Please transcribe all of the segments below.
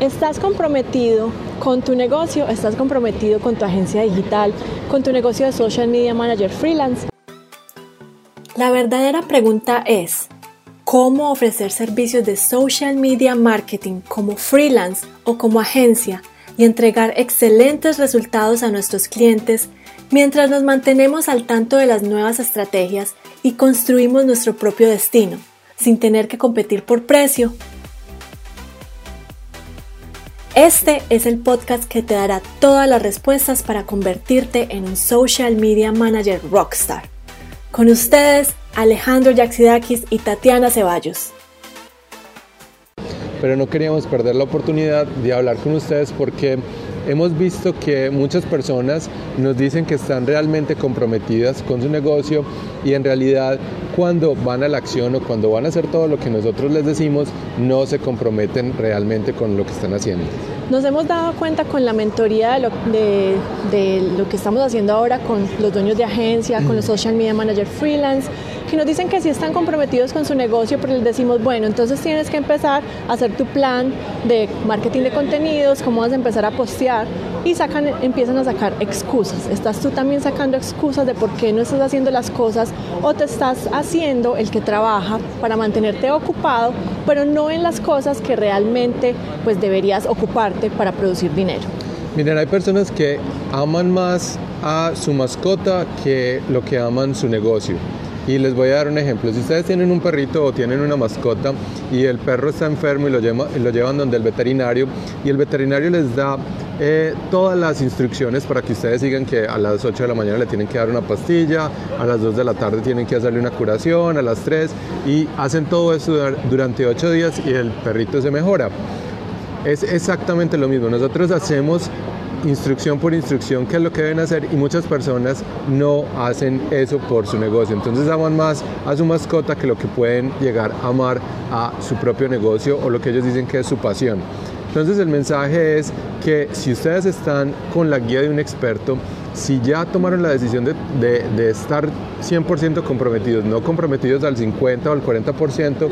¿Estás comprometido con tu negocio? ¿Estás comprometido con tu agencia digital? ¿Con tu negocio de social media manager freelance? La verdadera pregunta es, ¿cómo ofrecer servicios de social media marketing como freelance o como agencia y entregar excelentes resultados a nuestros clientes mientras nos mantenemos al tanto de las nuevas estrategias y construimos nuestro propio destino, sin tener que competir por precio? Este es el podcast que te dará todas las respuestas para convertirte en un social media manager rockstar. Con ustedes, Alejandro Yaxidakis y Tatiana Ceballos. Pero no queríamos perder la oportunidad de hablar con ustedes porque hemos visto que muchas personas nos dicen que están realmente comprometidas con su negocio y en realidad cuando van a la acción o cuando van a hacer todo lo que nosotros les decimos, no se comprometen realmente con lo que están haciendo. Nos hemos dado cuenta con la mentoría de lo, de, lo que estamos haciendo ahora con los dueños de agencia, con los social media manager freelance, que nos dicen que sí están comprometidos con su negocio, pero les decimos, bueno, entonces tienes que empezar a hacer tu plan de marketing de contenidos, cómo vas a empezar a postear y sacan, empiezan a sacar excusas. Estás tú también sacando excusas de por qué no estás haciendo las cosas o te estás haciendo el que trabaja para mantenerte ocupado, pero no en las cosas que realmente pues deberías ocuparte para producir dinero. Miren, hay personas que aman más a su mascota que lo que aman su negocio. Y les voy a dar un ejemplo. Si ustedes tienen un perrito o tienen una mascota y el perro está enfermo y lo, lo llevan donde el veterinario y el veterinario les da eh, todas las instrucciones para que ustedes sigan que a las 8 de la mañana le tienen que dar una pastilla, a las 2 de la tarde tienen que hacerle una curación, a las 3 y hacen todo eso durante 8 días y el perrito se mejora. Es exactamente lo mismo. Nosotros hacemos instrucción por instrucción qué es lo que deben hacer y muchas personas no hacen eso por su negocio. Entonces aman más a su mascota que lo que pueden llegar a amar a su propio negocio o lo que ellos dicen que es su pasión. Entonces el mensaje es que si ustedes están con la guía de un experto, si ya tomaron la decisión de, estar 100% comprometidos, no comprometidos al 50 o al 40%,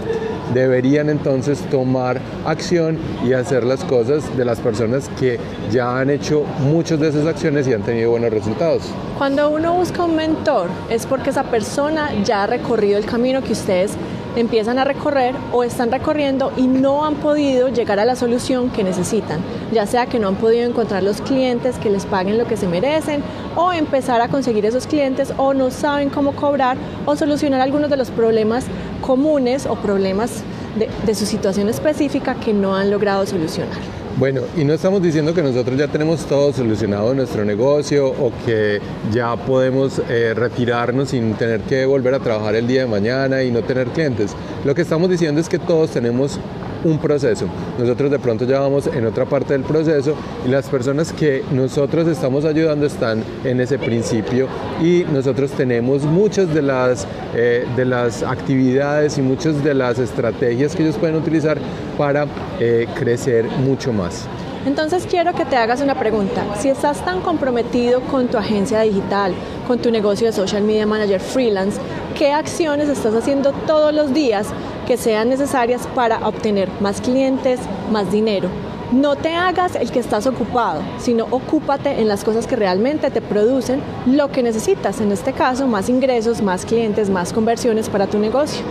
deberían entonces tomar acción y hacer las cosas de las personas que ya han hecho muchas de esas acciones y han tenido buenos resultados. Cuando uno busca un mentor es porque esa persona ya ha recorrido el camino que ustedes empiezan a recorrer o están recorriendo y no han podido llegar a la solución que necesitan, ya sea que no han podido encontrar los clientes que les paguen lo que se merecen o empezar a conseguir esos clientes o no saben cómo cobrar o solucionar algunos de los problemas comunes o problemas de, su situación específica que no han logrado solucionar. Bueno, y no estamos diciendo que nosotros ya tenemos todo solucionado nuestro negocio o que ya podemos eh, retirarnos sin tener que volver a trabajar el día de mañana y no tener clientes. Lo que estamos diciendo es que todos tenemos un proceso. Nosotros de pronto ya vamos en otra parte del proceso y las personas que nosotros estamos ayudando están en ese principio y nosotros tenemos muchas de las, eh, de las actividades y muchas de las estrategias que ellos pueden utilizar para eh, crecer mucho más. Entonces quiero que te hagas una pregunta. Si estás tan comprometido con tu agencia digital, con tu negocio de social media manager freelance, ¿qué acciones estás haciendo todos los días que sean necesarias para obtener más clientes, más dinero. No te hagas el que estás ocupado, sino ocúpate en las cosas que realmente te producen lo que necesitas, en este caso más ingresos, más clientes, más conversiones para tu negocio.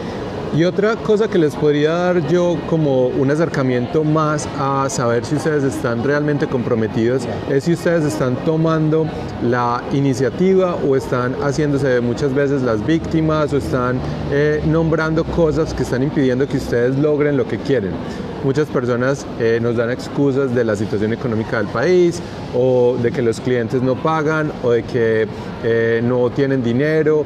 Y otra cosa que les podría dar yo como un acercamiento más a saber si ustedes están realmente comprometidos es si ustedes están tomando la iniciativa o están haciéndose muchas veces las víctimas o están eh, nombrando cosas que están impidiendo que ustedes logren lo que quieren. Muchas personas eh, nos dan excusas de la situación económica del país o de que los clientes no pagan o de que eh, no tienen dinero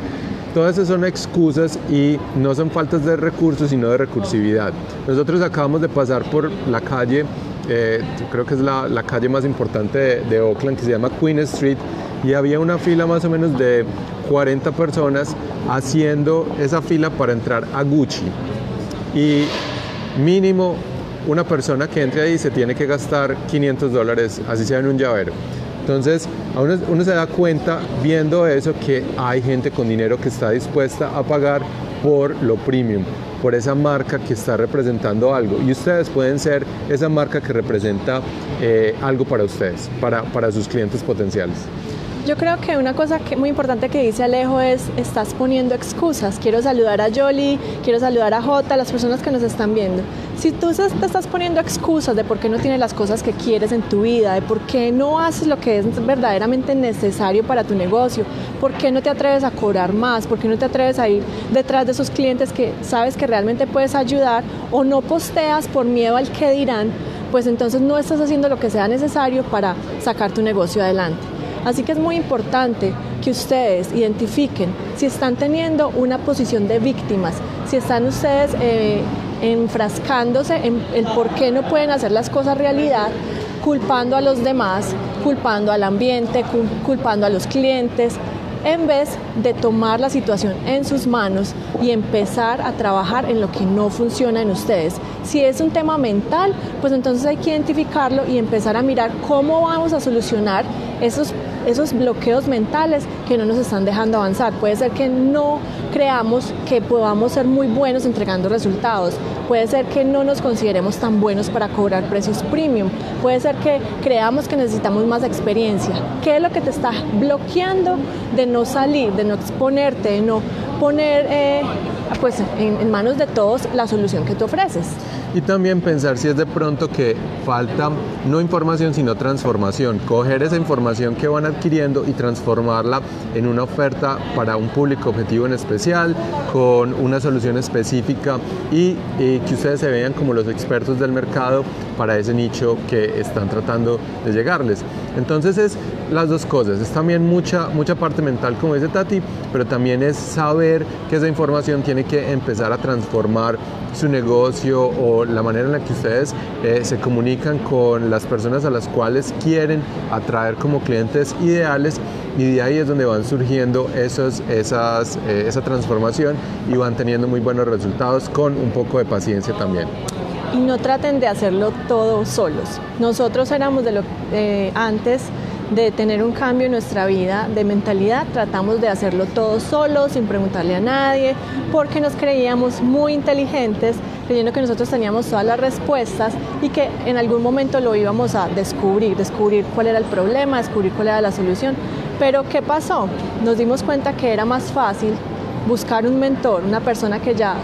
Todas esas son excusas y no son faltas de recursos, sino de recursividad. Nosotros acabamos de pasar por la calle, eh, creo que es la, calle más importante de, de, Oakland, que se llama Queen Street, y había una fila más o menos de 40 personas haciendo esa fila para entrar a Gucci. Y mínimo una persona que entre ahí se tiene que gastar 500 dólares, así sea en un llavero. Entonces, uno, se da cuenta viendo eso que hay gente con dinero que está dispuesta a pagar por lo premium, por esa marca que está representando algo. Y ustedes pueden ser esa marca que representa eh, algo para ustedes, para, para sus clientes potenciales. Yo creo que una cosa muy importante que dice Alejo es, estás poniendo excusas. Quiero saludar a Jolly, quiero saludar a Jota, las personas que nos están viendo. Si tú te estás poniendo excusas de por qué no tienes las cosas que quieres en tu vida, de por qué no haces lo que es verdaderamente necesario para tu negocio, por qué no te atreves a cobrar más, por qué no te atreves a ir detrás de esos clientes que sabes que realmente puedes ayudar o no posteas por miedo al que dirán, pues entonces no estás haciendo lo que sea necesario para sacar tu negocio adelante. Así que es muy importante que ustedes identifiquen si están teniendo una posición de víctimas, si están ustedes eh, enfrascándose en el por qué no pueden hacer las cosas realidad, culpando a los demás, culpando al ambiente, culpando a los clientes, en vez de tomar la situación en sus manos y empezar a trabajar en lo que no funciona en ustedes. Si es un tema mental, pues entonces hay que identificarlo y empezar a mirar cómo vamos a solucionar esos esos bloqueos mentales que no nos están dejando avanzar. Puede ser que no creamos que podamos ser muy buenos entregando resultados. Puede ser que no nos consideremos tan buenos para cobrar precios premium. Puede ser que creamos que necesitamos más experiencia. ¿Qué es lo que te está bloqueando de no salir, de no exponerte, de no poner eh, pues, en, manos de todos la solución que tú ofreces? Y también pensar si es de pronto que falta no información sino transformación, coger esa información que van adquiriendo y transformarla en una oferta para un público objetivo en especial, con una solución específica y, que ustedes se vean como los expertos del mercado para ese nicho que están tratando de llegarles. Entonces es las dos cosas, es también mucha, mucha parte mental como dice Tati, pero también es saber que esa información tiene que empezar a transformar su negocio o la manera en la que ustedes eh, se comunican con las personas a las cuales quieren atraer como clientes ideales y de ahí es donde van surgiendo esos, esas, eh, esa transformación y van teniendo muy buenos resultados con un poco de paciencia también y no traten de hacerlo todo solos. Nosotros éramos de lo eh, antes de tener un cambio en nuestra vida de mentalidad, tratamos de hacerlo todo solos, sin preguntarle a nadie, porque nos creíamos muy inteligentes, creyendo que nosotros teníamos todas las respuestas y que en algún momento lo íbamos a descubrir, descubrir cuál era el problema, descubrir cuál era la solución. Pero ¿qué pasó? Nos dimos cuenta que era más fácil buscar un mentor, una persona que ya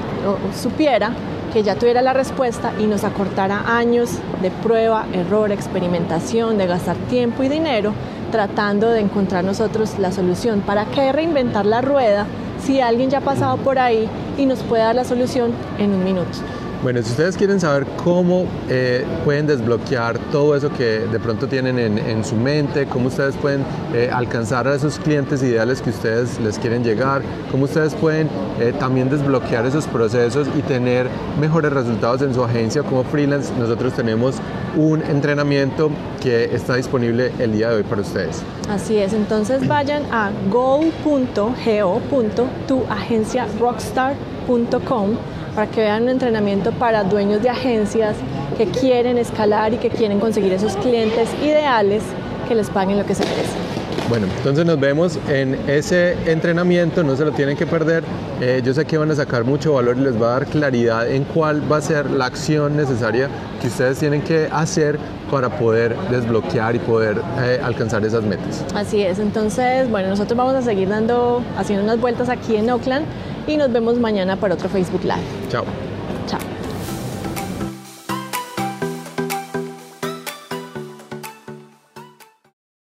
supiera que ya tuviera la respuesta y nos acortara años de prueba, error, experimentación, de gastar tiempo y dinero tratando de encontrar nosotros la solución. ¿Para qué reinventar la rueda si alguien ya ha pasado por ahí y nos puede dar la solución en un minuto? Bueno, si ustedes quieren saber cómo eh, pueden desbloquear todo eso que de pronto tienen en, su mente, cómo ustedes pueden eh, alcanzar a esos clientes ideales que ustedes les quieren llegar, cómo ustedes pueden eh, también desbloquear esos procesos y tener mejores resultados en su agencia como freelance, nosotros tenemos un entrenamiento que está disponible el día de hoy para ustedes. Así es, entonces vayan a go.go.tuagenciarockstar.com para que vean un entrenamiento para dueños de agencias que quieren escalar y que quieren conseguir esos clientes ideales que les paguen lo que se merecen. Bueno, entonces nos vemos en ese entrenamiento, no se lo tienen que perder. Eh, yo sé que van a sacar mucho valor y les va a dar claridad en cuál va a ser la acción necesaria que ustedes tienen que hacer para poder desbloquear y poder eh, alcanzar esas metas. Así es, entonces, bueno, nosotros vamos a seguir dando, haciendo unas vueltas aquí en Oakland y nos vemos mañana para otro Facebook Live. Chao.